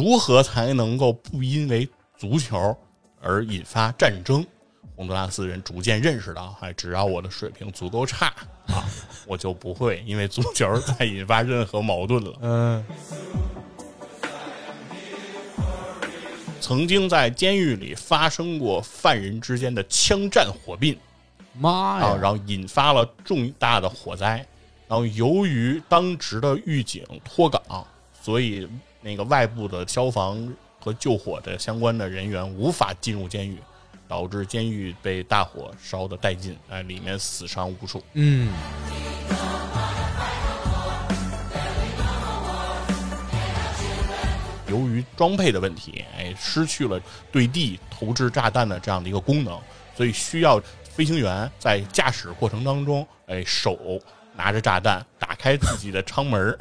如何才能够不因为足球而引发战争？洪都拉斯人逐渐认识到，哎，只要我的水平足够差啊，我就不会因为足球再引发任何矛盾了。嗯，曾经在监狱里发生过犯人之间的枪战火并妈啊，呀，然后引发了重大的火灾。然后由于当值的狱警脱岗，所以那个外部的消防和救火的相关的人员无法进入监狱，导致监狱被大火烧得殆尽，哎，里面死伤无数。嗯，由于装配的问题，哎，失去了对地投掷炸弹的这样的一个功能，所以需要飞行员在驾驶过程当中，哎，手拿着炸弹打开自己的舱门儿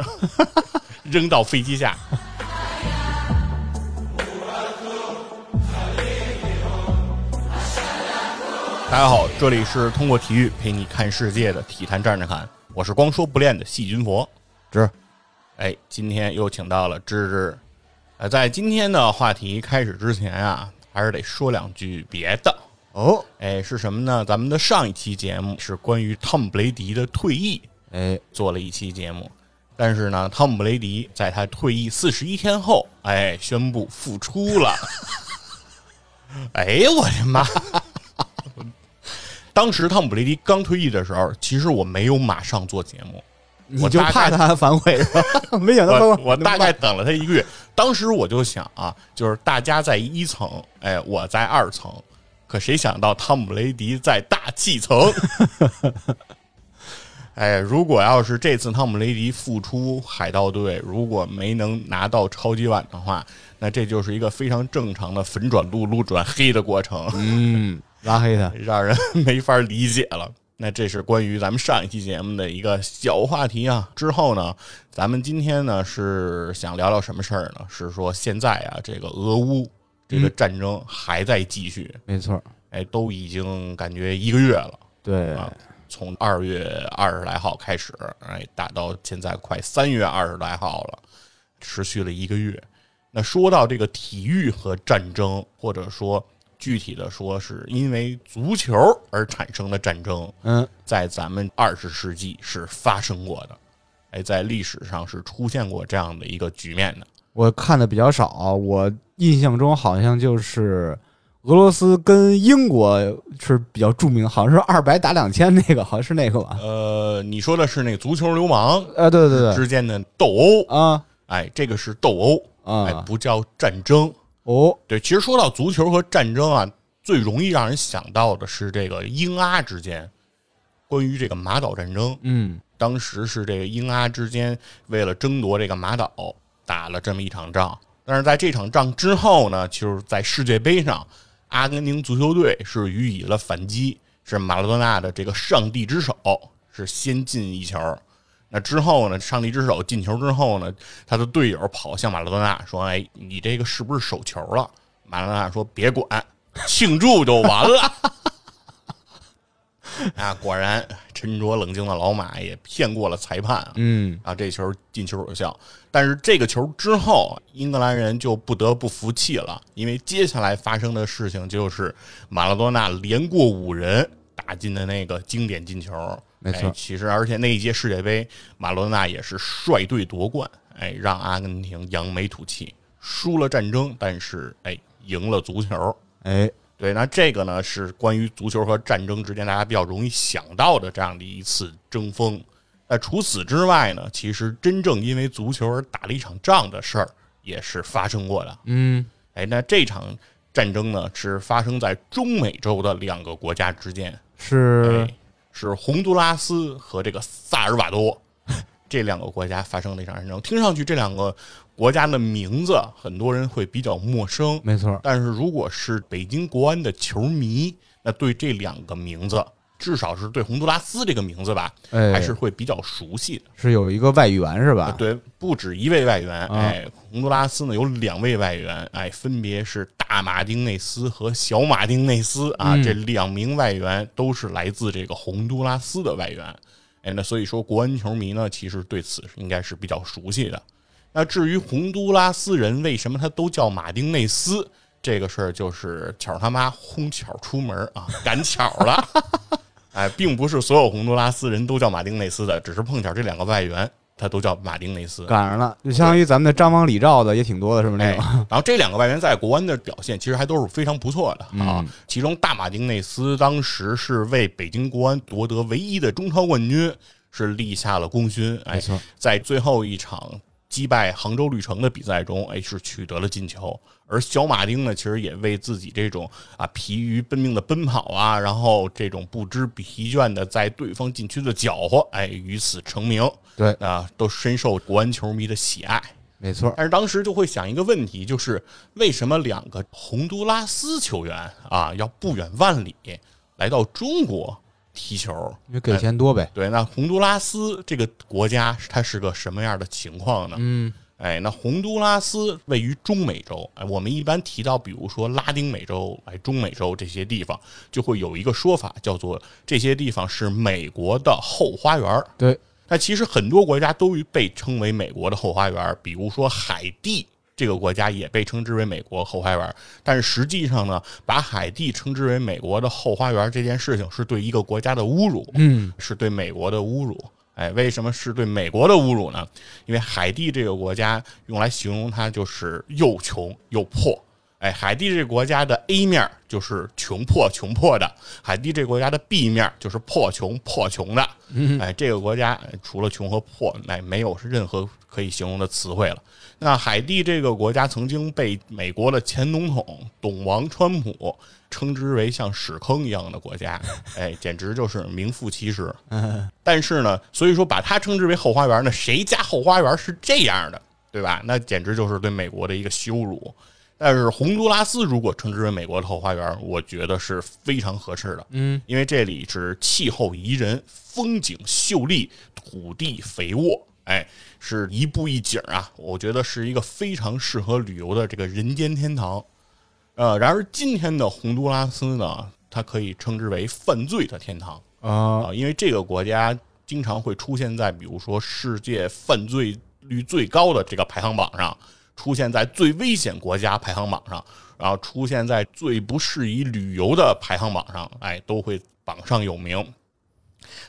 扔到飞机下。大家好，这里是通过体育陪你看世界的体坛站着看，我是光说不练的细菌佛。芝哎，今天又请到了芝芝。呃，在今天的话题开始之前啊，还是得说两句别的。哦，哎，是什么呢？咱们的上一期节目是关于汤姆·布雷迪的退役，哎，做了一期节目。但是呢，汤姆·布雷迪在他退役四十一天后，哎，宣布复出了。哎，我的妈！当时汤姆·布雷迪刚退役的时候，其实我没有马上做节目，我就怕他反悔是吧？没想到我我大概等了他一个月，当时我就想啊，就是大家在一层，哎，我在二层，可谁想到汤姆·布雷迪在大气层。哎，如果要是这次汤姆·雷迪复出海盗队，如果没能拿到超级碗的话，那这就是一个非常正常的粉转路、路转黑的过程。嗯，拉黑他，让人没法理解了。那这是关于咱们上一期节目的一个小话题啊。之后呢，咱们今天呢是想聊聊什么事儿呢？是说现在啊，这个俄乌这个战争还在继续，没错，哎，都已经感觉一个月了，对，啊从二月二十来号开始，哎，打到现在快三月二十来号了，持续了一个月。那说到这个体育和战争，或者说具体的说，是因为足球而产生的战争，嗯，在咱们二十世纪是发生过的，哎，在历史上是出现过这样的一个局面的。我看的比较少，我印象中好像就是俄罗斯跟英国是比较著名，好像是二百打两千那个，好像是那个吧？呃，你说的是那个足球流氓啊，对对对，之间的斗殴，啊哎，这个是斗殴，哎，啊，不叫战争。哦，对，其实说到足球和战争啊，最容易让人想到的是这个英阿之间，关于这个马岛战争。嗯，当时是这个英阿之间为了争夺这个马岛打了这么一场仗，但是在这场仗之后呢，就是在世界杯上，阿根廷足球队是予以了反击，是马拉多纳的这个上帝之手是先进一球。那之后呢，上帝之手进球之后呢，他的队友跑向马拉多纳说：“哎，你这个是不是手球了？”马拉多纳说：“别管，庆祝就完了。”啊，果然沉着冷静的老马也骗过了裁判啊。嗯，啊，这球进球有效。但是这个球之后，英格兰人就不得不服气了，因为接下来发生的事情就是马拉多纳连过五人打进的那个经典进球。没错哎其实而且那一届世界杯，马罗纳也是率队夺冠，哎，让阿根廷扬眉吐气，输了战争，但是哎，赢了足球。哎，对，那这个呢是关于足球和战争之间大家比较容易想到的这样的一次争锋。那除此之外呢，其实真正因为足球而打了一场仗的事儿也是发生过的。嗯，哎，那这场战争呢是发生在中美洲的两个国家之间，是哎，是洪都拉斯和这个萨尔瓦多这两个国家发生了一场战争。听上去这两个国家的名字很多人会比较陌生，没错，但是如果是北京国安的球迷，那对这两个名字，至少是对洪都拉斯这个名字吧，哎，还是会比较熟悉的。是有一个外援是吧？对，不止一位外援，啊哎，洪都拉斯呢有两位外援，哎，分别是大马丁内斯和小马丁内斯啊，嗯这两名外援都是来自这个洪都拉斯的外援。哎，那所以说国安球迷呢，其实对此应该是比较熟悉的。那至于洪都拉斯人为什么他都叫马丁内斯，这个事儿就是巧他妈哄巧出门啊，赶巧了。哎，并不是所有洪都拉斯人都叫马丁内斯的，只是碰巧这两个外援他都叫马丁内斯。赶上了，就相当于咱们的张王李赵的也挺多的，是不是那哎种？，然后这两个外援在国安的表现其实还都是非常不错的啊。嗯其中大马丁内斯当时是为北京国安夺得唯一的中超冠军，是立下了功勋。哎没，错，在最后一场击败杭州绿城的比赛中，哎，是取得了进球。而小马丁呢，其实也为自己这种啊疲于奔命的奔跑啊，然后这种不知疲倦的在对方禁区的搅和，哎，于此成名。对啊，都深受国安球迷的喜爱。没错。但是当时就会想一个问题，就是为什么两个洪都拉斯球员啊要不远万里来到中国踢球？因为给钱多呗。对，那洪都拉斯这个国家它是个什么样的情况呢？嗯，哎，那洪都拉斯位于中美洲，哎，我们一般提到，比如说拉丁美洲、哎，中美洲这些地方，就会有一个说法，叫做这些地方是美国的后花园儿。对，那其实很多国家都被称为美国的后花园，比如说海地这个国家也被称之为美国后花园。但是实际上呢，把海地称之为美国的后花园这件事情是对一个国家的侮辱，嗯，是对美国的侮辱。哎，为什么是对美国的侮辱呢？因为海地这个国家用来形容它就是又穷又破。哎，海地这国家的 A 面就是穷破穷破的，海地这国家的 B 面就是破穷破穷的。哎，这个国家哎除了穷和破，哎，没有任何可以形容的词汇了。那海地这个国家曾经被美国的前总统董王川普称之为像屎坑一样的国家，哎，简直就是名副其实。但是呢，所以说把它称之为后花园呢，谁家后花园是这样的，对吧？那简直就是对美国的一个羞辱。但是洪都拉斯如果称之为美国的后花园，我觉得是非常合适的。嗯，因为这里是气候宜人，风景秀丽，土地肥沃，哎，是一步一景啊，我觉得是一个非常适合旅游的这个人间天堂。呃，然而今天的洪都拉斯呢，它可以称之为犯罪的天堂。啊，啊，因为这个国家经常会出现在比如说世界犯罪率最高的这个排行榜上，出现在最危险国家排行榜上，然后出现在最不适宜旅游的排行榜上，哎，都会榜上有名。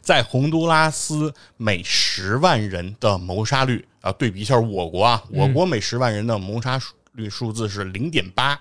在洪都拉斯每十万人的谋杀率啊，对比一下我国啊，我国每十万人的谋杀数率数字是零点八，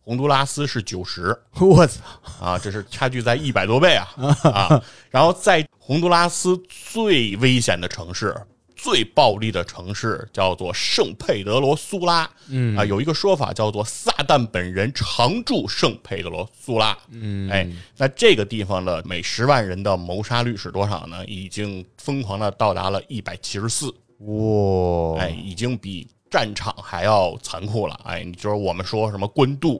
洪都拉斯是九十我操，啊，这是差距在一百多倍啊 啊！然后在洪都拉斯最危险的城市、最暴力的城市叫做圣佩德罗苏拉，嗯啊，有一个说法叫做撒旦本人常驻圣佩德罗苏拉，嗯，哎，那这个地方的每十万人的谋杀率是多少呢？已经疯狂的到达了一百七十四，哇，哎，已经比战场还要残酷了。哎，你就是我们说什么官渡、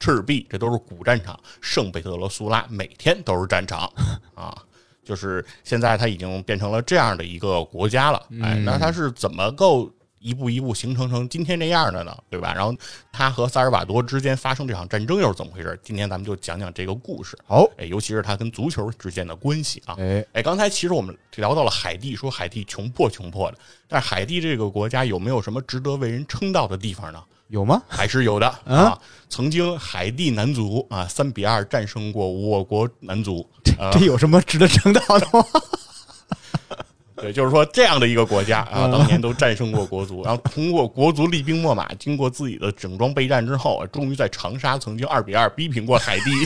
赤壁，这都是古战场，圣佩德罗苏拉每天都是战场啊。就是现在它已经变成了这样的一个国家了，哎，那它是怎么够一步一步形成成今天这样的呢？对吧？然后它和萨尔瓦多之间发生这场战争又是怎么回事？今天咱们就讲讲这个故事，好，哎，尤其是它跟足球之间的关系啊。哎，哎，刚才其实我们聊到了海地，说海地穷破穷破的，但是海地这个国家有没有什么值得为人称道的地方呢？有吗？还是有的啊。曾经海地男足啊三比二战胜过我国男足，啊这有什么值得称道的吗？对，就是说这样的一个国家啊，当年都战胜过国足，然后通过国足厉兵秣马，经过自己的整装备战之后，啊终于在长沙曾经二比二逼平过海地。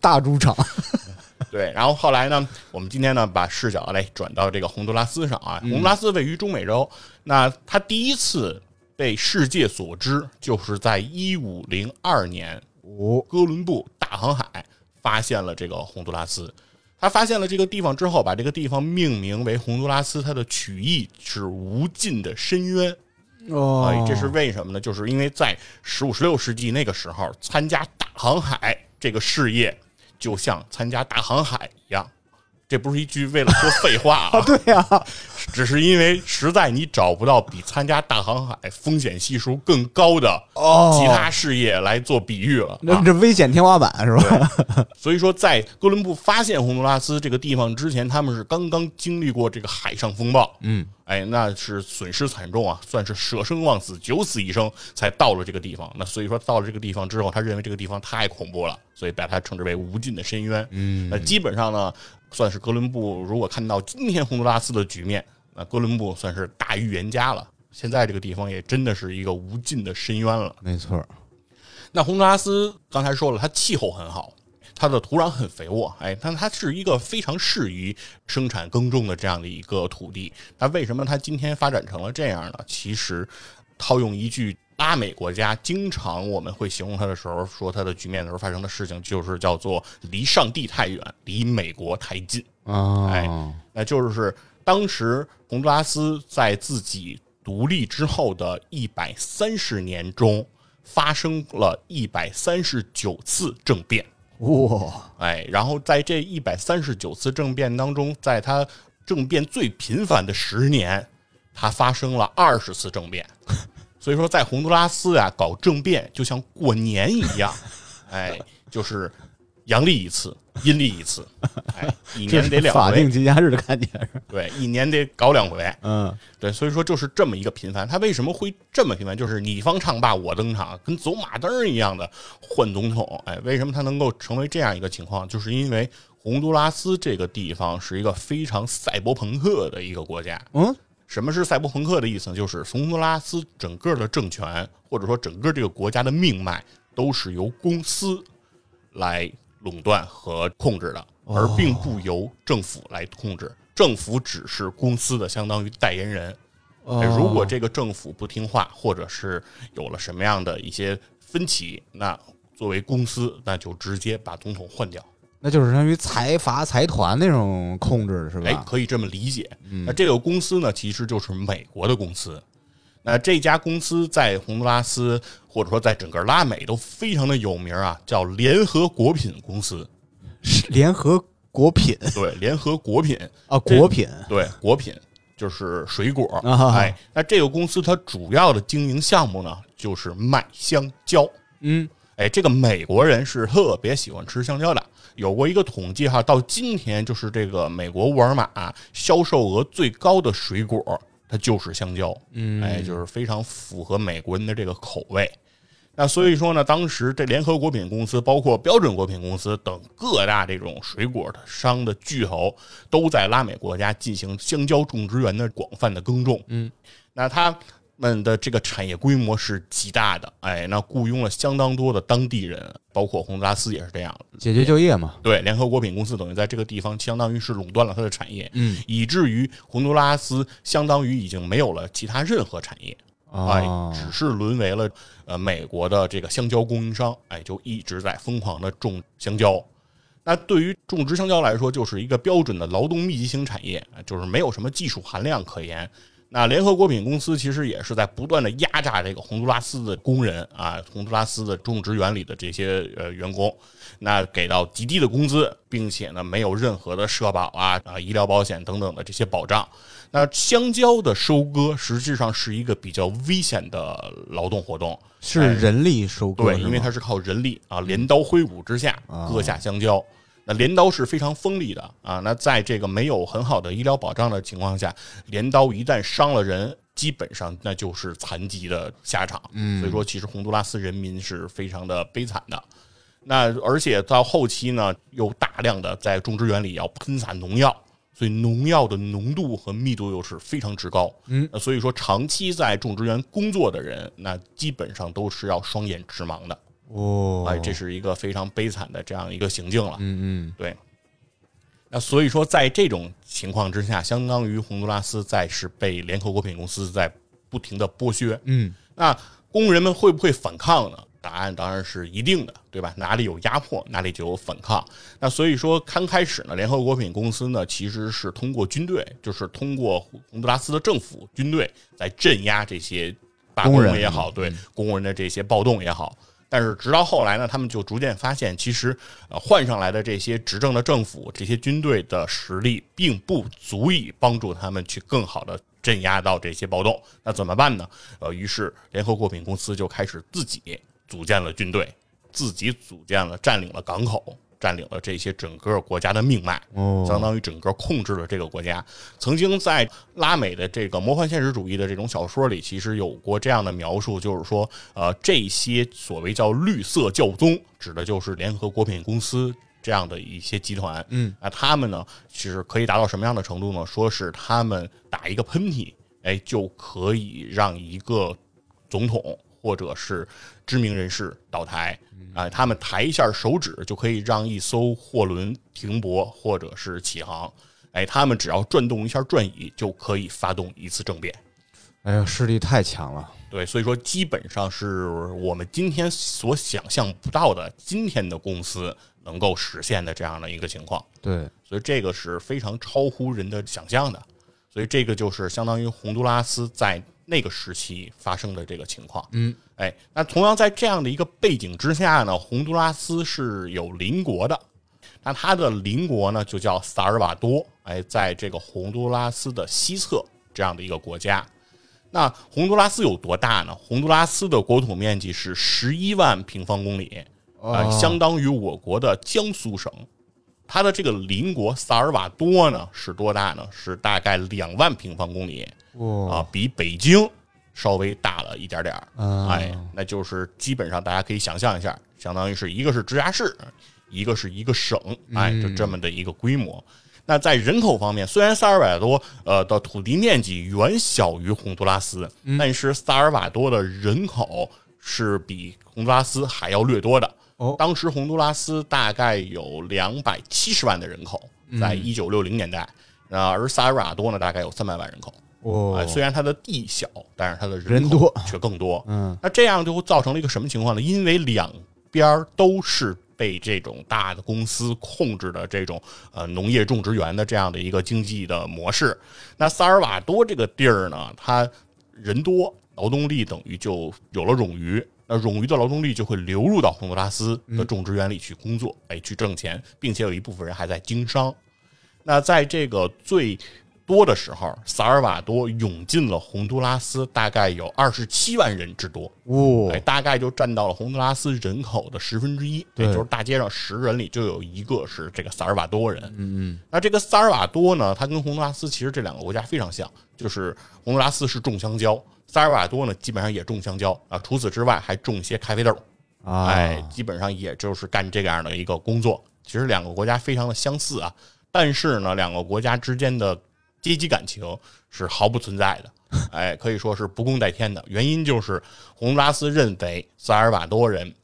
大主场，对，然后后来呢，我们今天呢把视角来转到这个洪都拉斯上啊。洪都拉斯位于中美洲，那它第一次被世界所知，就是在一五零二年，哦，哥伦布大航海发现了这个洪都拉斯。他发现了这个地方之后，把这个地方命名为洪都拉斯，它的曲意是无尽的深渊。哦哎，这是为什么呢？就是因为在十五、十六世纪那个时候，参加大航海这个事业，就像参加大航海一样。这不是一句为了说废话啊，对呀，只是因为实在你找不到比参加大航海风险系数更高的哦其他事业来做比喻了。啊、那这危险天花板是吧？所以说，在哥伦布发现洪都拉斯这个地方之前，他们是刚刚经历过这个海上风暴。嗯，哎，那是损失惨重啊，算是舍生忘死、九死一生才到了这个地方。那所以说到了这个地方之后，他认为这个地方太恐怖了，所以把它称之为无尽的深渊。嗯那基本上呢，算是哥伦布如果看到今天洪都拉斯的局面，那哥伦布算是大预言家了。现在这个地方也真的是一个无尽的深渊了。没错，那洪都拉斯刚才说了，它气候很好，它的土壤很肥沃，哎，但它是一个非常适宜生产耕种的这样的一个土地。那为什么它今天发展成了这样呢？其实，套用一句拉美国家经常我们会形容它的时候，说它的局面的时候发生的事情，就是叫做离上帝太远，离美国太近。啊，哎那就是当时洪都拉斯在自己独立之后的一百三十年中，发生了一百三十九次政变。哇，哎，然后在这一百三十九次政变当中，在他政变最频繁的十年，他发生了二十次政变。所以说，在洪都拉斯啊、搞政变就像过年一样，哎，就是阳历一次，阴历一次，哎，一年得两法定回，节假日的感觉是，对，一年得搞两回，嗯，对，所以说就是这么一个频繁。他为什么会这么频繁？就是你方唱罢我登场，跟走马灯一样的换总统。哎，为什么他能够成为这样一个情况？就是因为洪都拉斯这个地方是一个非常赛博朋克的一个国家。嗯，什么是赛博朋克的意思呢？就是洪都拉斯整个的政权，或者说整个这个国家的命脉，都是由公司来垄断和控制的，而并不由政府来控制。政府只是公司的相当于代言人。如果这个政府不听话，或者是有了什么样的一些分歧，那作为公司，那就直接把总统换掉。那就是相当于财阀财团那种控制是吧哎，吧？可以这么理解。那这个公司呢，其实就是美国的公司。那这家公司在洪都拉斯，或者说在整个拉美都非常的有名啊，叫联合果品公司。是联合果品对，联合果品，啊，这果品对，果品就是水果。啊哎，那这个公司它主要的经营项目呢，就是卖香蕉。嗯，哎，这个美国人是特别喜欢吃香蕉的。有过一个统计哈，到今天就是这个美国沃尔玛销售额最高的水果，它就是香蕉。嗯哎，就是非常符合美国人的这个口味。那所以说呢，当时这联合果品公司、包括标准果品公司等各大这种水果的商的巨头，都在拉美国家进行香蕉种植园的广泛的耕种。嗯，那他们的这个产业规模是极大的，哎，那雇佣了相当多的当地人，包括洪都拉斯也是这样。解决就业嘛。对，联合国品公司等于在这个地方相当于是垄断了它的产业，嗯，以至于洪都拉斯相当于已经没有了其他任何产业。哎啊，，只是沦为了呃美国的这个香蕉供应商，哎，就一直在疯狂的种香蕉。那对于种植香蕉来说，就是一个标准的劳动密集型产业，啊就是没有什么技术含量可言。那联合果品公司其实也是在不断的压榨这个洪都拉斯的工人啊，洪都拉斯的种植园里的这些呃员工，那给到极低的工资，并且呢没有任何的社保啊啊医疗保险等等的这些保障。那香蕉的收割实际上是一个比较危险的劳动活动，是哎人力收割对，因为它是靠人力啊，镰刀挥舞之下啊割下香蕉。那镰刀是非常锋利的啊，那在这个没有很好的医疗保障的情况下，镰刀一旦伤了人，基本上那就是残疾的下场。嗯所以说，其实洪都拉斯人民是非常的悲惨的。那而且到后期呢，又大量的在种植园里要喷洒农药，所以农药的浓度和密度又是非常之高。嗯那所以说长期在种植园工作的人，那基本上都是要双眼直盲的。哦，哎，这是一个非常悲惨的这样一个行径了。嗯嗯对，那所以说，在这种情况之下，相当于洪都拉斯在是被联合果品公司在不停的剥削。嗯那工人们会不会反抗呢？答案当然是一定的，对吧？哪里有压迫，哪里就有反抗。那所以说，刚开始呢，联合果品公司呢，其实是通过军队，就是通过洪都拉斯的政府军队来镇压这些罢工工人也好，对工人的这些暴动也好。但是直到后来呢，他们就逐渐发现，其实呃换上来的这些执政的政府、这些军队的实力，并不足以帮助他们去更好的镇压到这些暴动。那怎么办呢？呃，于是联合果品公司就开始自己组建了军队，自己组建了占领了港口。占领了这些整个国家的命脉，哦相当于整个控制了这个国家。曾经在拉美的这个魔幻现实主义的这种小说里，其实有过这样的描述，就是说，呃，这些所谓叫绿色教宗，指的就是联合国品公司。这样的一些集团，嗯，啊，他们呢，其实可以达到什么样的程度呢？说是他们打一个喷嚏，哎，就可以让一个总统或者是知名人士倒台，啊，他们抬一下手指就可以让一艘货轮停泊或者是起航，哎，他们只要转动一下转椅就可以发动一次政变。哎呀，势力太强了。对，所以说基本上是我们今天所想象不到的，今天的公司能够实现的这样的一个情况。对，所以这个是非常超乎人的想象的。所以这个就是相当于洪都拉斯在那个时期发生的这个情况。嗯，哎，那同样在这样的一个背景之下呢，洪都拉斯是有邻国的。那它的邻国呢，就叫萨尔瓦多。哎，在这个洪都拉斯的西侧这样的一个国家。那洪都拉斯有多大呢？洪都拉斯的国土面积是十一万平方公里，呃，哦相当于我国的江苏省。它的这个邻国萨尔瓦多呢是多大呢？是大概两万平方公里哦啊，比北京稍微大了一点点儿。啊哎，那就是基本上大家可以想象一下，相当于是一个是直辖市，一个是一个省，哎，就这么的一个规模。那在人口方面，虽然萨尔瓦多呃的土地面积远小于洪都拉斯，但是萨尔瓦多的人口是比洪都拉斯还要略多的。哦当时洪都拉斯大概有两百七十万的人口，在一九六零年代，啊，而萨尔瓦多呢大概有三百万人口。虽然它的地小，但是它的人口多却更多。嗯，那这样就会造成了一个什么情况呢？因为两边都是被这种大的公司控制的这种呃农业种植园的这样的一个经济的模式。那萨尔瓦多这个地儿呢，它人多，劳动力等于就有了冗余。那冗余的劳动力就会流入到洪都拉斯的种植园里去工作，哎，去挣钱，并且有一部分人还在经商。那在这个最多的时候，萨尔瓦多涌进了洪都拉斯，大概有二十七万人之多，哇哎，大概就占到了洪都拉斯人口的十分之一，对也就是大街上十人里就有一个是这个萨尔瓦多人。嗯嗯那这个萨尔瓦多呢，它跟洪都拉斯其实这两个国家非常像，就是洪都拉斯是种香蕉，萨尔瓦多呢基本上也种香蕉啊，除此之外还种一些咖啡豆。啊，哎，基本上也就是干这样的一个工作。其实两个国家非常的相似啊，但是呢，两个国家之间的阶级感情是毫不存在的，哎，可以说是不共戴天的。原因就是洪都拉斯认为萨尔瓦多人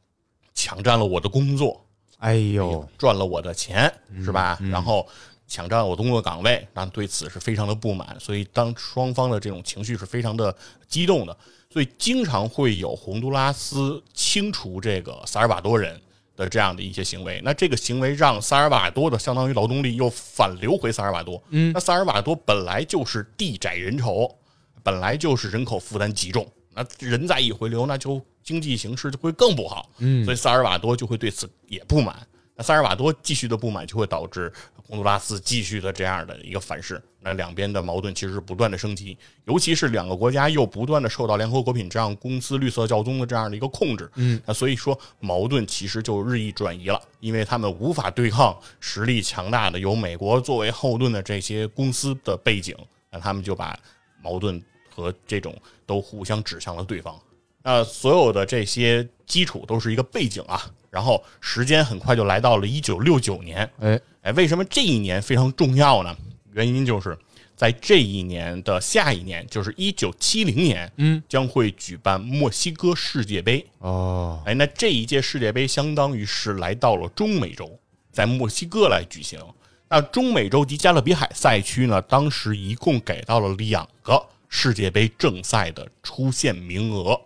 抢占了我的工作，哎呦，赚了我的钱，是吧？然后抢占我工作岗位，那对此是非常的不满，所以当双方的这种情绪是非常的激动的，所以经常会有洪都拉斯清除这个萨尔瓦多人的这样的一些行为。那这个行为让萨尔瓦多的相当于劳动力又反流回萨尔瓦多，嗯那萨尔瓦多本来就是地窄人稠，本来就是人口负担极重，那人再一回流，那就经济形势就会更不好。嗯所以萨尔瓦多就会对此也不满。那萨尔瓦多继续的不满，就会导致洪都拉斯继续的这样的一个反噬。那两边的矛盾其实是不断的升级，尤其是两个国家又不断的受到联合国品这样公司绿色教宗的这样的一个控制。嗯，那所以说矛盾其实就日益转移了，因为他们无法对抗实力强大的由美国作为后盾的这些公司的背景，那他们就把矛盾和这种都互相指向了对方。那所有的这些基础都是一个背景啊，然后时间很快就来到了一九六九年。哎，哎，为什么这一年非常重要呢？原因就是在这一年的下一年，就是一九七零年，嗯，将会举办墨西哥世界杯。哦，哎，那这一届世界杯相当于是来到了中美洲，在墨西哥来举行。那中美洲及加勒比海赛区呢，当时一共给到了两个世界杯正赛的出线名额，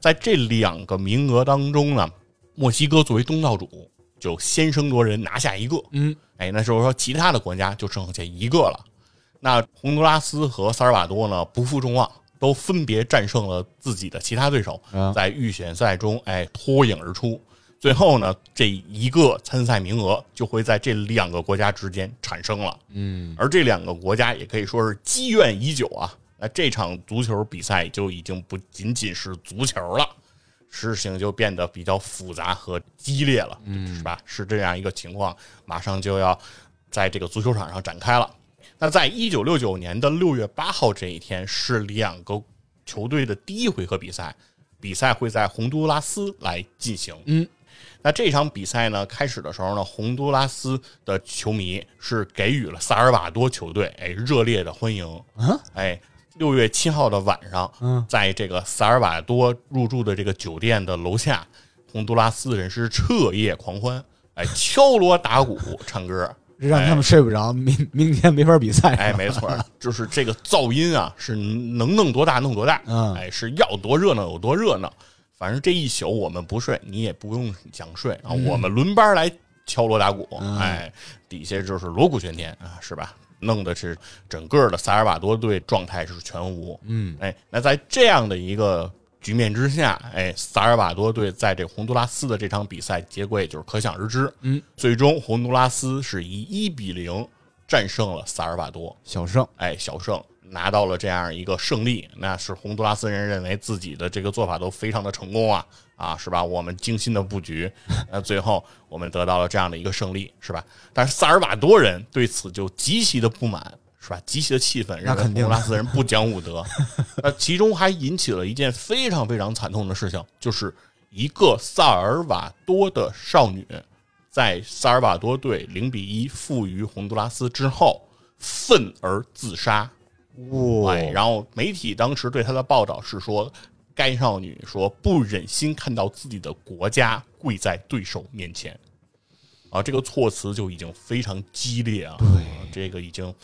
在这两个名额当中呢，墨西哥作为东道主就先声夺人拿下一个，嗯，哎，那就是说其他的国家就剩下一个了。那洪都拉斯和萨尔瓦多呢不负众望，都分别战胜了自己的其他对手啊，在预选赛中哎脱颖而出。最后呢，这一个参赛名额就会在这两个国家之间产生了。嗯，而这两个国家也可以说是积怨已久啊。那这场足球比赛就已经不仅仅是足球了，事情就变得比较复杂和激烈了，嗯，是吧？是这样一个情况，马上就要在这个足球场上展开了。那在一九六九年的六月八号这一天，是两个球队的第一回合比赛，比赛会在洪都拉斯来进行。嗯，那这场比赛呢，开始的时候呢，洪都拉斯的球迷是给予了萨尔瓦多球队哎热烈的欢迎。啊，哎，六月七号的晚上，嗯，在这个萨尔瓦多入住的这个酒店的楼下，洪都拉斯人是彻夜狂欢，哎，敲锣打鼓唱歌。让他们睡不着，明明天没法比赛。哎，没错，就是这个噪音啊，是能弄多大弄多大。嗯，哎，是要多热闹有多热闹。反正这一宿我们不睡，你也不用想睡啊，我们轮班来敲锣打鼓。哎，底下就是锣鼓喧天啊，是吧？弄的是整个的萨尔瓦多队状态是全无。嗯，哎，那在这样的一个。局面之下，哎，萨尔瓦多队在这洪都拉斯的这场比赛结果也就是可想而知。嗯，最终洪都拉斯是以一比零战胜了萨尔瓦多，小胜，哎，小胜拿到了这样一个胜利。那是洪都拉斯人认为自己的这个做法都非常的成功啊，啊，是吧？我们精心的布局，那最后我们得到了这样的一个胜利，是吧？但是萨尔瓦多人对此就极其的不满。是吧？极其的气愤，认为洪都拉斯人不讲武德。那其中还引起了一件非常非常惨痛的事情，就是一个萨尔瓦多的少女，在萨尔瓦多队零比一负于洪都拉斯之后，愤而自杀。哇！然后媒体当时对她的报道是说，该少女说不忍心看到自己的国家跪在对手面前。啊，这个措辞就已经非常激烈啊！对，这个已经。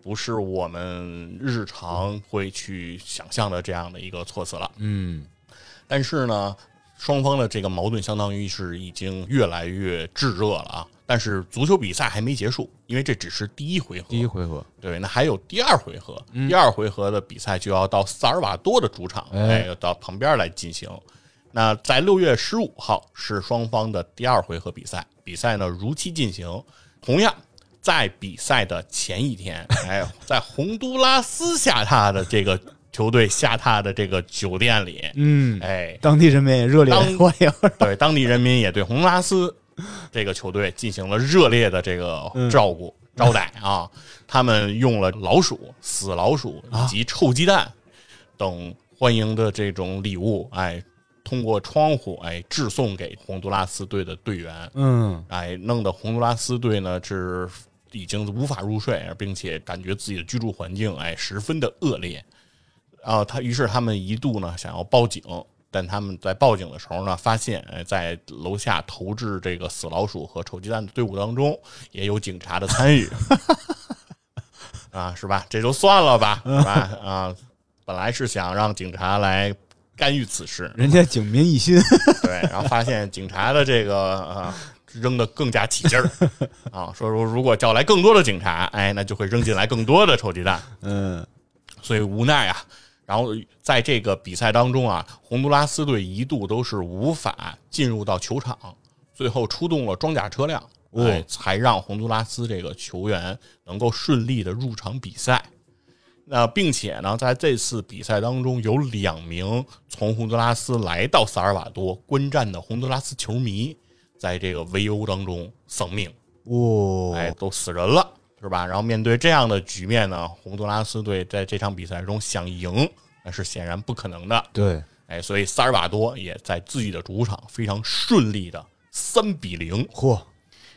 不是我们日常会去想象的这样的一个措辞了。嗯，但是呢，双方的这个矛盾相当于是已经越来越炙热了啊。但是足球比赛还没结束，因为这只是第一回合。第一回合，对，那还有第二回合。第二回合的比赛就要到萨尔瓦多的主场，哎，要到旁边来进行。那在六月十五号是双方的第二回合比赛，比赛呢如期进行，同样。在比赛的前一天，哎，在洪都拉斯下榻的这个球队下榻的这个酒店里，嗯，哎，当地人民也热烈欢迎，对，当地人民也对洪都拉斯 这个球队进行了热烈的这个照顾 招待啊，他们用了老鼠、死老鼠以及臭鸡蛋等欢迎的这种礼物，哎。通过窗户，哎，致送给洪都拉斯队的队员，嗯，哎，弄得洪都拉斯队呢是已经无法入睡，并且感觉自己的居住环境，哎，十分的恶劣。啊，他于是他们一度呢想要报警，但他们在报警的时候呢，发现，哎，在楼下投掷这个死老鼠和臭鸡蛋的队伍当中，也有警察的参与。啊，是吧？这就算了吧，是吧？啊，本来是想让警察来。干预此事，人家警民一心，对，然后发现警察的这个啊扔的更加起劲儿啊，说说如果叫来更多的警察，哎，那就会扔进来更多的臭鸡蛋，嗯，所以无奈啊，然后在这个比赛当中啊，洪都拉斯队一度都是无法进入到球场，最后出动了装甲车辆，哎，才让洪都拉斯这个球员能够顺利的入场比赛。那并且呢，在这次比赛当中，有两名从洪都拉斯来到萨尔瓦多观战的洪都拉斯球迷，在这个围殴当中丧命，哦，哎，都死人了，是吧？然后面对这样的局面呢，洪都拉斯队在这场比赛中想赢，那是显然不可能的。对，哎，所以萨尔瓦多也在自己的主场非常顺利的三比零，嚯！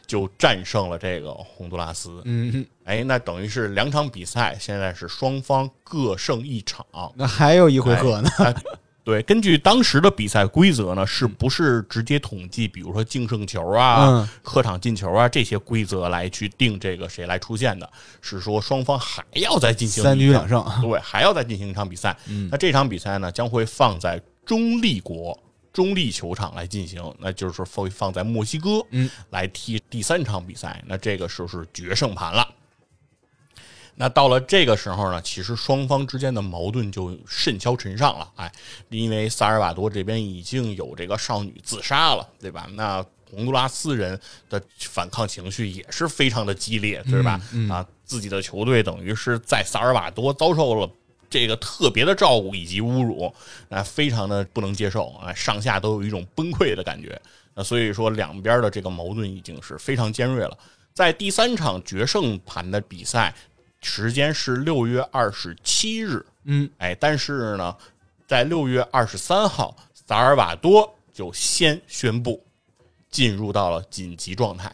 就战胜了这个洪都拉斯，嗯，哎，那等于是两场比赛，现在是双方各胜一场，那还有一回合呢。对，根据当时的比赛规则呢，是不是直接统计，比如说净胜球啊、客场进球啊这些规则来去定这个谁来出现的？是说双方还要再进行三局两胜，对，还要再进行一场比赛。那这场比赛呢，将会放在中立国。中立球场来进行，那就是放放在墨西哥，嗯，来踢第三场比赛。那这个时候是决胜盘了。那到了这个时候呢，其实双方之间的矛盾就甚嚣尘上了。哎，因为萨尔瓦多这边已经有这个少女自杀了，对吧？那洪都拉斯人的反抗情绪也是非常的激烈，对吧？啊，自己的球队等于是在萨尔瓦多遭受了。这个特别的照顾以及侮辱，啊非常的不能接受啊，上下都有一种崩溃的感觉。那所以说，两边的这个矛盾已经是非常尖锐了。在第三场决胜盘的比赛，时间是六月二十七日，嗯，哎，但是呢，在六月二十三号，萨尔瓦多就先宣布进入到了紧急状态，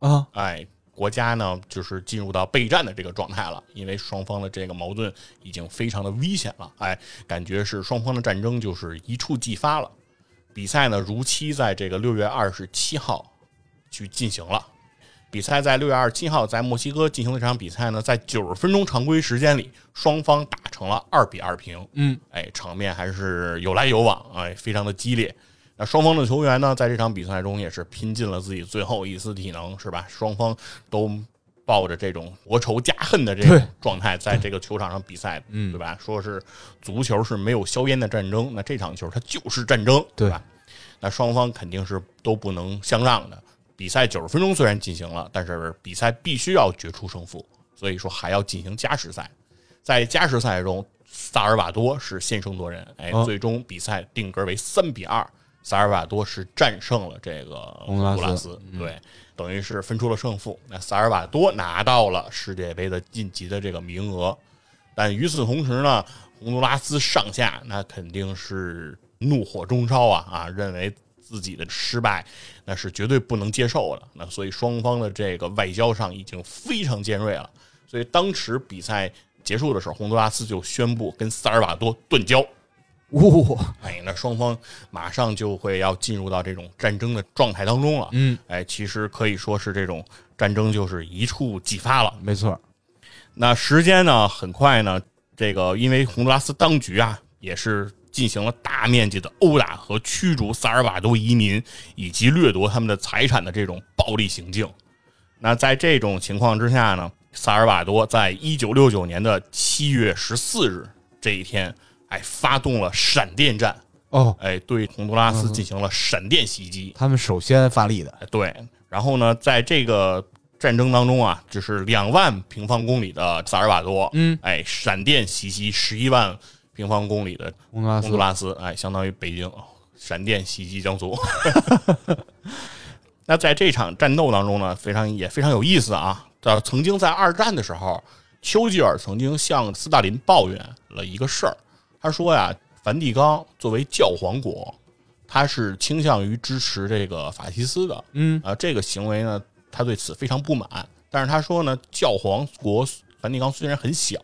啊，哎。国家呢，就是进入到备战的这个状态了，因为双方的这个矛盾已经非常的危险了，哎，感觉是双方的战争就是一触即发了。比赛呢，如期在这个六月二十七号去进行了。比赛在六月二十七号在墨西哥进行的这场比赛呢，在九十分钟常规时间里，双方打成了二比二平，嗯，哎，场面还是有来有往，哎，非常的激烈。那双方的球员呢，在这场比赛中也是拼尽了自己最后一丝体能，是吧？双方都抱着这种国仇家恨的这种状态，在这个球场上比赛，嗯，对吧？说是足球是没有硝烟的战争，那这场球它就是战争，对吧？那双方肯定是都不能相让的。比赛九十分钟虽然进行了，但是比赛必须要决出胜负，所以说还要进行加时赛。在加时赛中，萨尔瓦多是先声夺人，哎，最终比赛定格为三比二。萨尔瓦多是战胜了这个洪都拉斯，对，等于是分出了胜负。那萨尔瓦多拿到了世界杯的晋级的这个名额，但与此同时呢，洪都拉斯上下那肯定是怒火中烧啊啊，认为自己的失败那是绝对不能接受的。那所以双方的这个外交上已经非常尖锐了。所以当时比赛结束的时候，洪都拉斯就宣布跟萨尔瓦多断交。哇，哎，那双方马上就会要进入到这种战争的状态当中了。嗯，哎，其实可以说是这种战争就是一触即发了。没错。那时间呢，很快呢，这个因为洪都拉斯当局啊，也是进行了大面积的殴打和驱逐萨尔瓦多移民以及掠夺他们的财产的这种暴力行径。那在这种情况之下呢，萨尔瓦多在一九六九年的七月十四日这一天。哎，发动了闪电战哦，哎，对洪都拉斯进行了闪电袭击。他们首先发力的，对。然后呢，在这个战争当中啊，就是两万平方公里的萨尔瓦多，嗯，哎，闪电袭击十一万平方公里的洪都拉斯，哎，相当于北京闪电袭击江苏。那在这场战斗当中呢，非常也非常有意思啊。呃，曾经在二战的时候，丘吉尔曾经向斯大林抱怨了一个事儿。他说呀，梵蒂冈作为教皇国，他是倾向于支持这个法西斯的。嗯啊，这个行为呢，他对此非常不满。但是他说呢，教皇国梵蒂冈虽然很小，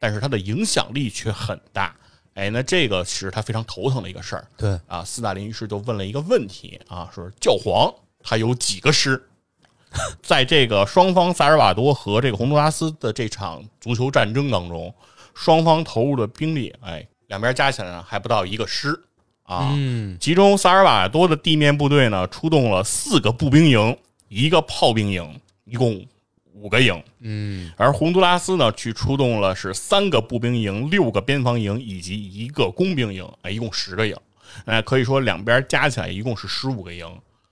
但是它的影响力却很大。哎，那这个是他非常头疼的一个事儿。对啊，斯大林于是就问了一个问题啊，说教皇他有几个师？在这个双方萨尔瓦多和这个洪都拉斯的这场足球战争当中。双方投入的兵力，哎，两边加起来呢还不到一个师啊。嗯，其中萨尔瓦多的地面部队呢出动了四个步兵营，一个炮兵营，一共五个营。嗯，而洪都拉斯呢去出动了是三个步兵营、六个边防营以及一个工兵营，哎，一共十个营。哎，可以说两边加起来一共是十五个营。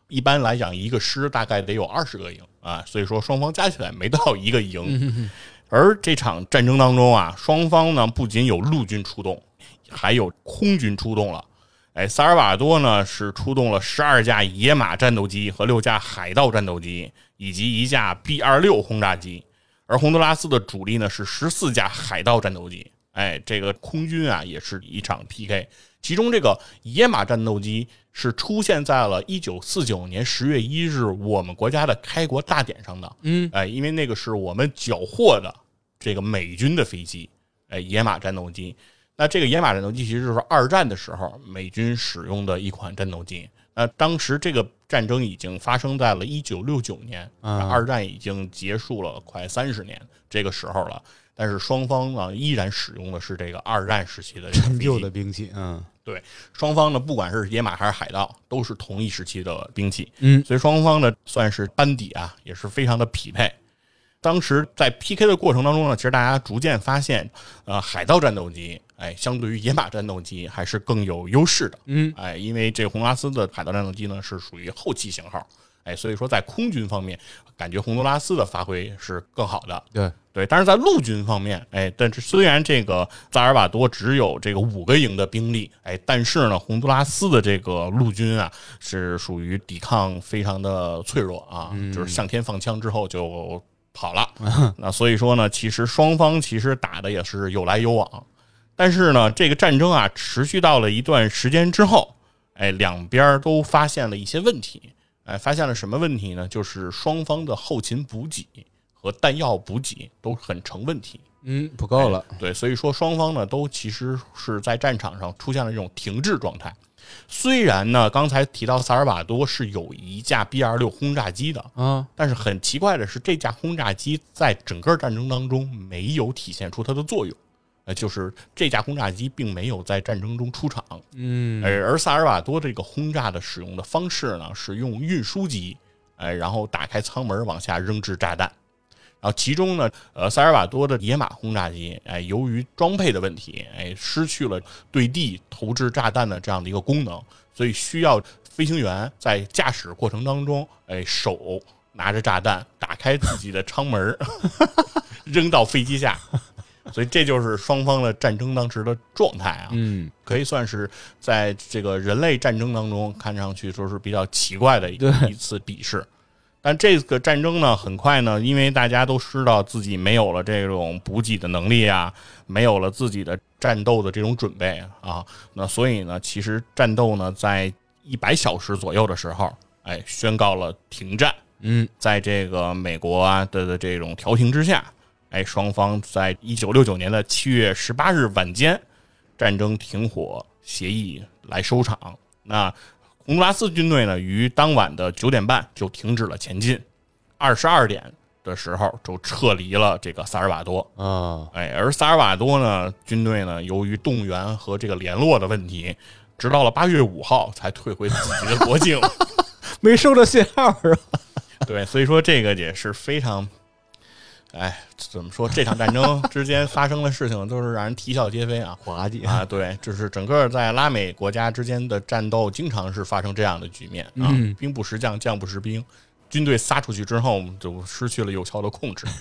一般来讲，一个师大概得有二十个营啊，所以说双方加起来没到一个营。而这场战争当中啊，双方呢不仅有陆军出动，还有空军出动了。哎，萨尔瓦多呢是出动了十二架野马战斗机和六架海盗战斗机，以及一架 B 二六轰炸机。而洪都拉斯的主力呢是十四架海盗战斗机。哎，这个空军啊也是一场 PK。其中这个野马战斗机是出现在了一九四九年十月一日我们国家的开国大典上的。嗯，哎，因为那个是我们缴获的这个美军的飞机，哎，野马战斗机。那这个野马战斗机其实就是二战的时候美军使用的一款战斗机。那当时这个战争已经发生在了一九六九年，二战已经结束了快三十年这个时候了。但是双方呢依然使用的是这个二战时期的陈旧的兵器，嗯，对，双方呢不管是野马还是海盗，都是同一时期的兵器，嗯，所以双方呢算是班底啊，也是非常的匹配。当时在 PK 的过程当中呢，其实大家逐渐发现，呃，海盗战斗机，哎，相对于野马战斗机还是更有优势的，嗯，哎，因为这个洪拉斯的海盗战斗机呢是属于后期型号。哎，所以说在空军方面，感觉洪都拉斯的发挥是更好的。对对，但是在陆军方面，哎，但是虽然这个萨尔瓦多只有这个五个营的兵力，哎，但是呢，洪都拉斯的这个陆军啊是属于抵抗非常的脆弱啊，就是向天放枪之后就跑了。那所以说呢，其实双方其实打的也是有来有往，但是呢，这个战争啊持续到了一段时间之后，哎，两边都发现了一些问题。哎，发现了什么问题呢？就是双方的后勤补给和弹药补给都很成问题。嗯，不够了。对，所以说双方呢都其实是在战场上出现了这种停滞状态。虽然呢，刚才提到萨尔瓦多是有一架 B 二六轰炸机的啊，但是很奇怪的是，这架轰炸机在整个战争当中没有体现出它的作用。呃，就是这架轰炸机并没有在战争中出场，嗯，而而萨尔瓦多这个轰炸的使用的方式呢，是用运输机，哎，然后打开舱门往下扔掷炸弹，然后其中呢，呃，萨尔瓦多的野马轰炸机，哎，由于装配的问题，哎，失去了对地投掷炸弹的这样的一个功能，所以需要飞行员在驾驶过程当中，哎，手拿着炸弹打开自己的舱门，扔到飞机下。所以这就是双方的战争当时的状态啊，嗯，可以算是在这个人类战争当中看上去说是比较奇怪的一一次比试。但这个战争呢，很快呢，因为大家都知道自己没有了这种补给的能力啊，没有了自己的战斗的这种准备啊，那所以呢，其实战斗呢，在一百小时左右的时候，哎，宣告了停战。嗯，在这个美国啊的的这种调停之下。哎，双方在一九六九年的七月十八日晚间，战争停火协议来收场。那洪都拉斯军队呢，于当晚的九点半就停止了前进，二十二点的时候就撤离了这个萨尔瓦多啊。哎，而萨尔瓦多呢，军队呢，由于动员和这个联络的问题，直到了八月五号才退回自己的国境，没收到信号是吧？对，所以说这个也是非常。哎，怎么说？这场战争之间发生的事情都是让人啼笑皆非啊，滑稽啊！对，就是整个在拉美国家之间的战斗，经常是发生这样的局面啊，兵不识将，将不识兵，军队撒出去之后就失去了有效的控制。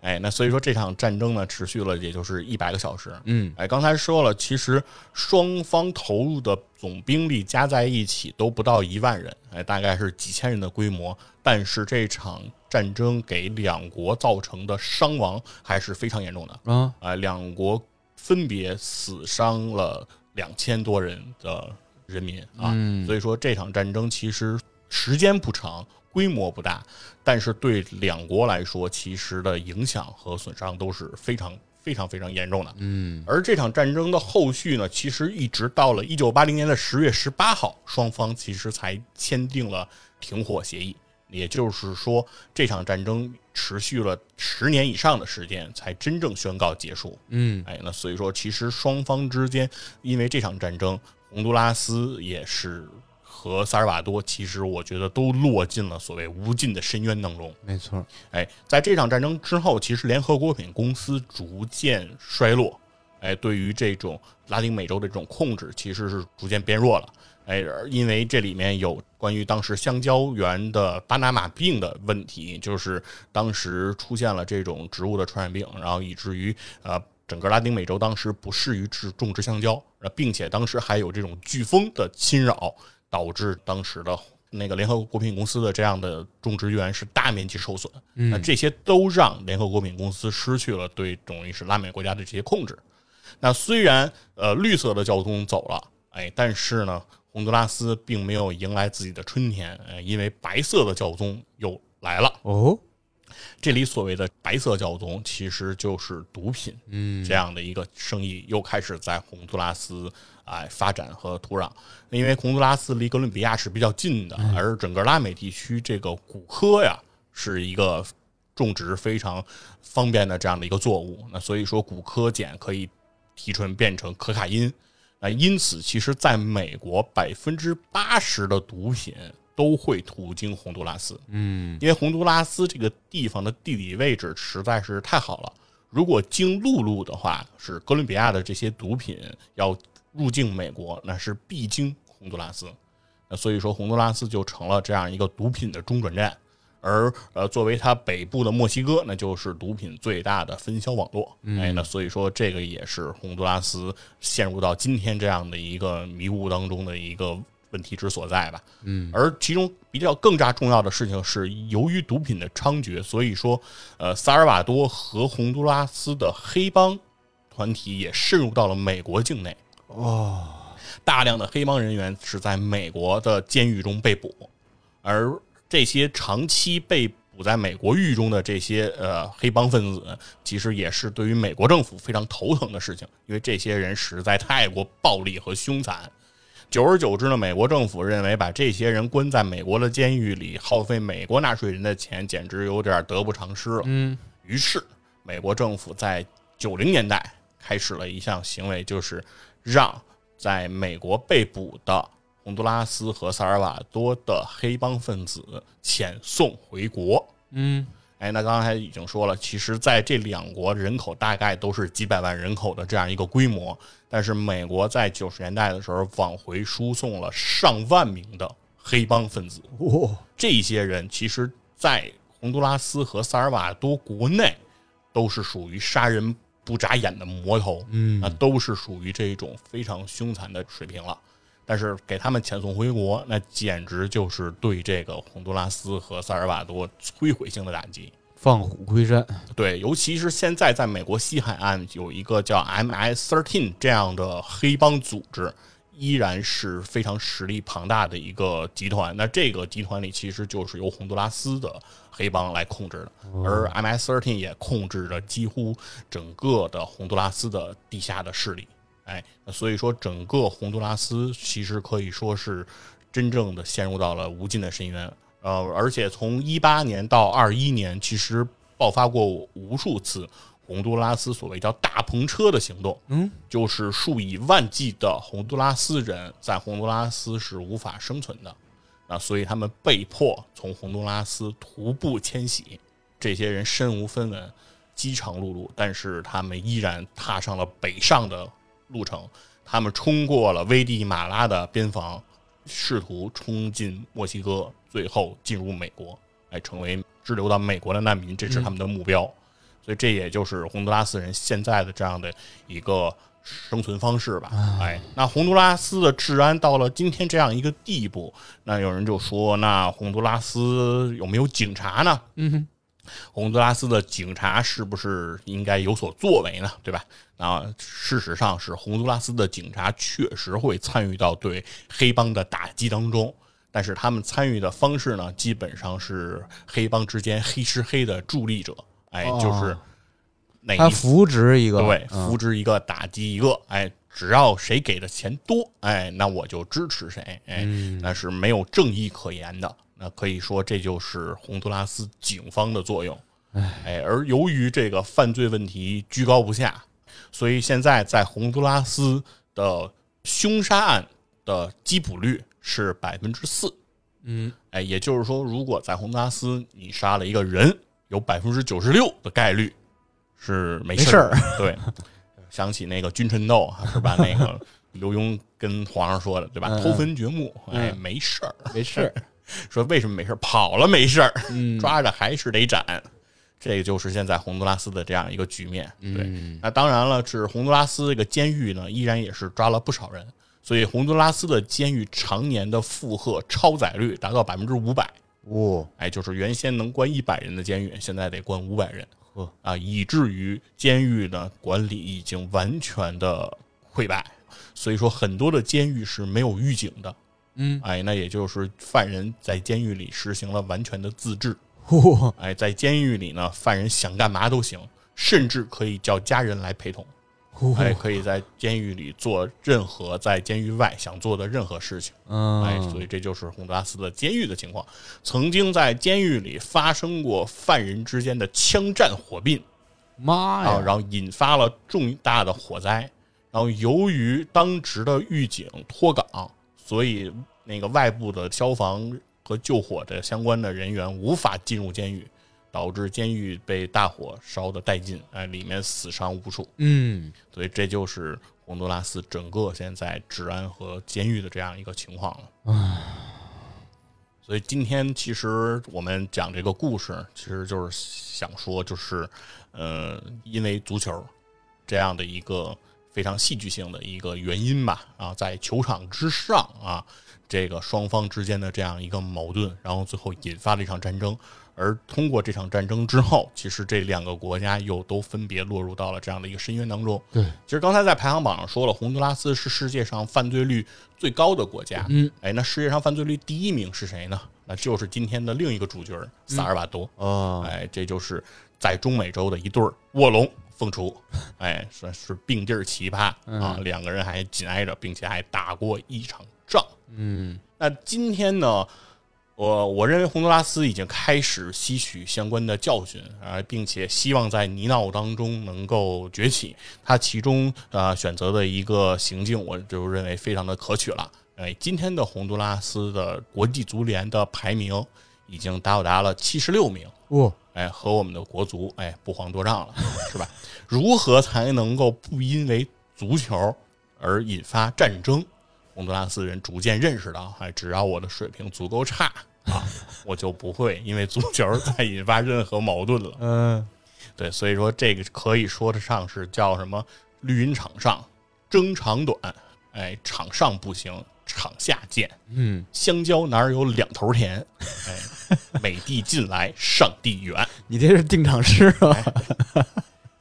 哎，那所以说这场战争呢，持续了也就是一百个小时。嗯，哎，刚才说了，其实双方投入的总兵力加在一起都不到一万人，哎，大概是几千人的规模。但是这场战争给两国造成的伤亡还是非常严重的啊！哎，两国分别死伤了两千多人的人民啊。所以说这场战争其实时间不长。规模不大，但是对两国来说，其实的影响和损伤都是非常非常非常严重的。嗯，而这场战争的后续呢，其实一直到了一九八零年的十月十八号，双方其实才签订了停火协议。也就是说，这场战争持续了十年以上的时间，才真正宣告结束。嗯，哎，那所以说，其实双方之间因为这场战争，洪都拉斯也是。和萨尔瓦多，其实我觉得都落进了所谓无尽的深渊当中。没错，哎，在这场战争之后，其实联合国品公司逐渐衰落，哎，对于这种拉丁美洲的这种控制，其实是逐渐变弱了。哎，因为这里面有关于当时香蕉园的巴拿马病的问题，就是当时出现了这种植物的传染病，然后以至于呃整个拉丁美洲当时不适于植种植香蕉，并且当时还有这种飓风的侵扰。导致当时的那个联合国果品公司的这样的种植园是大面积受损，那这些都让联合国品公司失去了对等于是拉美国家的这些控制。那虽然呃绿色的交通走了，哎，但是呢，洪都拉斯并没有迎来自己的春天，呃，因为白色的教宗又来了。哦，这里所谓的白色教宗其实就是毒品，嗯，这样的一个生意又开始在洪都拉斯。哎，发展和土壤，因为洪都拉斯离哥伦比亚是比较近的，而整个拉美地区这个古柯呀是一个种植非常方便的这样的一个作物。那所以说，古柯碱可以提纯变成可卡因。那因此，其实在美国百分之八十的毒品都会途经洪都拉斯。嗯，因为洪都拉斯这个地方的地理位置实在是太好了。如果经陆路的话，是哥伦比亚的这些毒品要。入境美国那是必经洪都拉斯，那所以说洪都拉斯就成了这样一个毒品的中转站。而呃，作为它北部的墨西哥，那就是毒品最大的分销网络。哎，那所以说这个也是洪都拉斯陷入到今天这样的一个迷雾当中的一个问题之所在吧。嗯，而其中比较更加重要的事情是，由于毒品的猖獗，所以说呃，萨尔瓦多和洪都拉斯的黑帮团体也渗入到了美国境内。哦，大量的黑帮人员是在美国的监狱中被捕，而这些长期被捕在美国狱中的这些呃黑帮分子，其实也是对于美国政府非常头疼的事情，因为这些人实在太过暴力和凶残。久而久之呢，美国政府认为把这些人关在美国的监狱里，耗费美国纳税人的钱，简直有点得不偿失了。嗯，于是美国政府在九零年代开始了一项行为，就是让在美国被捕的。洪都拉斯和萨尔瓦多的黑帮分子遣送回国。嗯，哎，那刚才已经说了，其实在这两国人口大概都是几百万人口的这样一个规模，但是美国在九十年代的时候往回输送了上万名的黑帮分子。哇，这些人其实，在洪都拉斯和萨尔瓦多国内都是属于杀人不眨眼的魔头。嗯，那都是属于这种非常凶残的水平了。但是给他们遣送回国，那简直就是对这个洪都拉斯和萨尔瓦多摧毁性的打击。放虎归山，对，尤其是现在在美国西海岸有一个叫 MS-13 这样的黑帮组织，依然是非常实力庞大的一个集团。那这个集团里其实就是由洪都拉斯的黑帮来控制的，而 MS-13 也控制着几乎整个的洪都拉斯的地下的势力。哎，所以说整个洪都拉斯其实可以说是真正的陷入到了无尽的深渊。呃，而且从一八年到二一年，其实爆发过无数次洪都拉斯所谓叫大篷车的行动。嗯，就是数以万计的洪都拉斯人在洪都拉斯是无法生存的，啊，所以他们被迫从洪都拉斯徒步迁徙。这些人身无分文，饥肠辘辘，但是他们依然踏上了北上的。路程，他们冲过了危地马拉的边防，试图冲进墨西哥，最后进入美国，来成为滞留到美国的难民，这是他们的目标。所以，这也就是洪都拉斯人现在的这样的一个生存方式吧。哎，那洪都拉斯的治安到了今天这样一个地步，那有人就说，那洪都拉斯有没有警察呢？嗯。洪都拉斯的警察是不是应该有所作为呢？对吧？啊，事实上是洪都拉斯的警察确实会参与到对黑帮的打击当中，但是他们参与的方式呢，基本上是黑帮之间黑吃黑的助力者。哎，就是哪他扶植一个，对，扶植一个打击一个。哎，只要谁给的钱多，哎，那我就支持谁。哎，那是没有正义可言的。那可以说，这就是洪都拉斯警方的作用。哎，而由于这个犯罪问题居高不下，所以现在在洪都拉斯的凶杀案的缉捕率是百分之四。嗯，哎，也就是说，如果在洪都拉斯你杀了一个人，有百分之九十六的概率是没事儿。对，想起那个君臣斗是吧？那个刘墉跟皇上说的，对吧？偷坟掘墓，哎，没事儿，没事儿。说为什么没事跑了没事儿，抓着还是得斩，这个就是现在洪都拉斯的这样一个局面。对，那当然了，是洪都拉斯这个监狱呢，依然也是抓了不少人，所以洪都拉斯的监狱常年的负荷超载率达到百分之五百。哦，哎，就是原先能关一百人的监狱，现在得关五百人。呵，啊，以至于监狱的管理已经完全的溃败，所以说很多的监狱是没有狱警的。嗯，哎，那也就是犯人在监狱里实行了完全的自治。嚯，哎，在监狱里呢，犯人想干嘛都行，甚至可以叫家人来陪同。哎，可以在监狱里做任何在监狱外想做的任何事情。嗯，哎，所以这就是洪都拉斯的监狱的情况。曾经在监狱里发生过犯人之间的枪战火并，妈呀！然后引发了重大的火灾。然后由于当值的狱警脱岗。所以，那个外部的消防和救火的相关的人员无法进入监狱，导致监狱被大火烧得殆尽，哎，里面死伤无数。嗯所以这就是洪都拉斯整个现在治安和监狱的这样一个情况了。所以今天其实我们讲这个故事，其实就是想说，就是呃，因为足球这样的一个非常戏剧性的一个原因吧，啊，在球场之上啊，这个双方之间的这样一个矛盾，然后最后引发了一场战争。而通过这场战争之后，其实这两个国家又都分别落入到了这样的一个深渊当中。对，其实刚才在排行榜上说了，洪都拉斯是世界上犯罪率最高的国家。嗯，哎，那世界上犯罪率第一名是谁呢？那就是今天的另一个主角萨尔瓦多。哦，哎，这就是在中美洲的一对儿卧龙凤雏，哎，算是并蒂儿奇葩啊。两个人还紧挨着，并且还打过一场仗。嗯那今天呢，我我认为洪都拉斯已经开始吸取相关的教训啊，并且希望在泥淖当中能够崛起。他其中呃选择的一个行径，我就认为非常的可取了。哎，今天的洪都拉斯的国际足联的排名已经到达了七十六名。哇，哎，和我们的国足哎不遑多让了，是吧？如何才能够不因为足球而引发战争？洪都拉斯人逐渐认识到，哎，只要我的水平足够差啊，我就不会因为足球再引发任何矛盾了。嗯对，所以说这个可以说得上是叫什么“绿茵场上争长短”，哎，场上不行，场下见。嗯，香蕉哪儿有两头甜？哎，美帝近来，上帝远。你这是定场诗啊？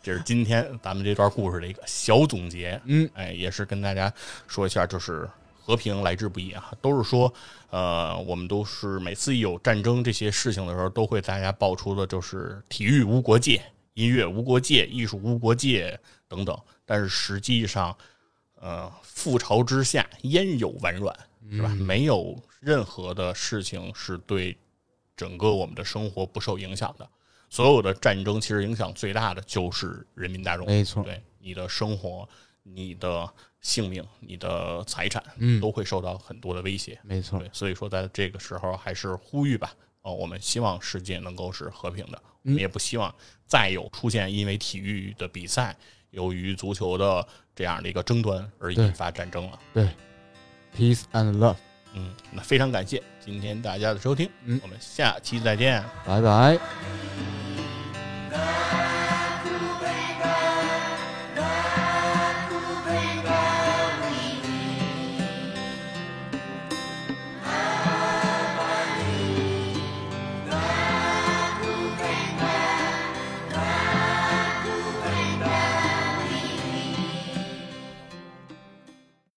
这是今天咱们这段故事的一个小总结。嗯，哎，也是跟大家说一下，就是和平来之不易啊。都是说，呃，我们都是每次一有战争这些事情的时候，都会大家爆出的就是体育无国界、音乐无国界、艺术无国界等等。但是实际上，呃，覆巢之下焉有完卵，是吧？没有任何的事情是对整个我们的生活不受影响的。所有的战争其实影响最大的就是人民大众，没错。对你的生活、你的性命、你的财产，嗯。都会受到很多的威胁。没错。对，所以说在这个时候还是呼吁吧，哦，我们希望世界能够是和平的，我们也不希望再有出现因为体育的比赛，由于足球的这样的一个争端而引发战争了。对。Peace and love 嗯那非常感谢今天大家的收听嗯。我们下期再见。拜拜。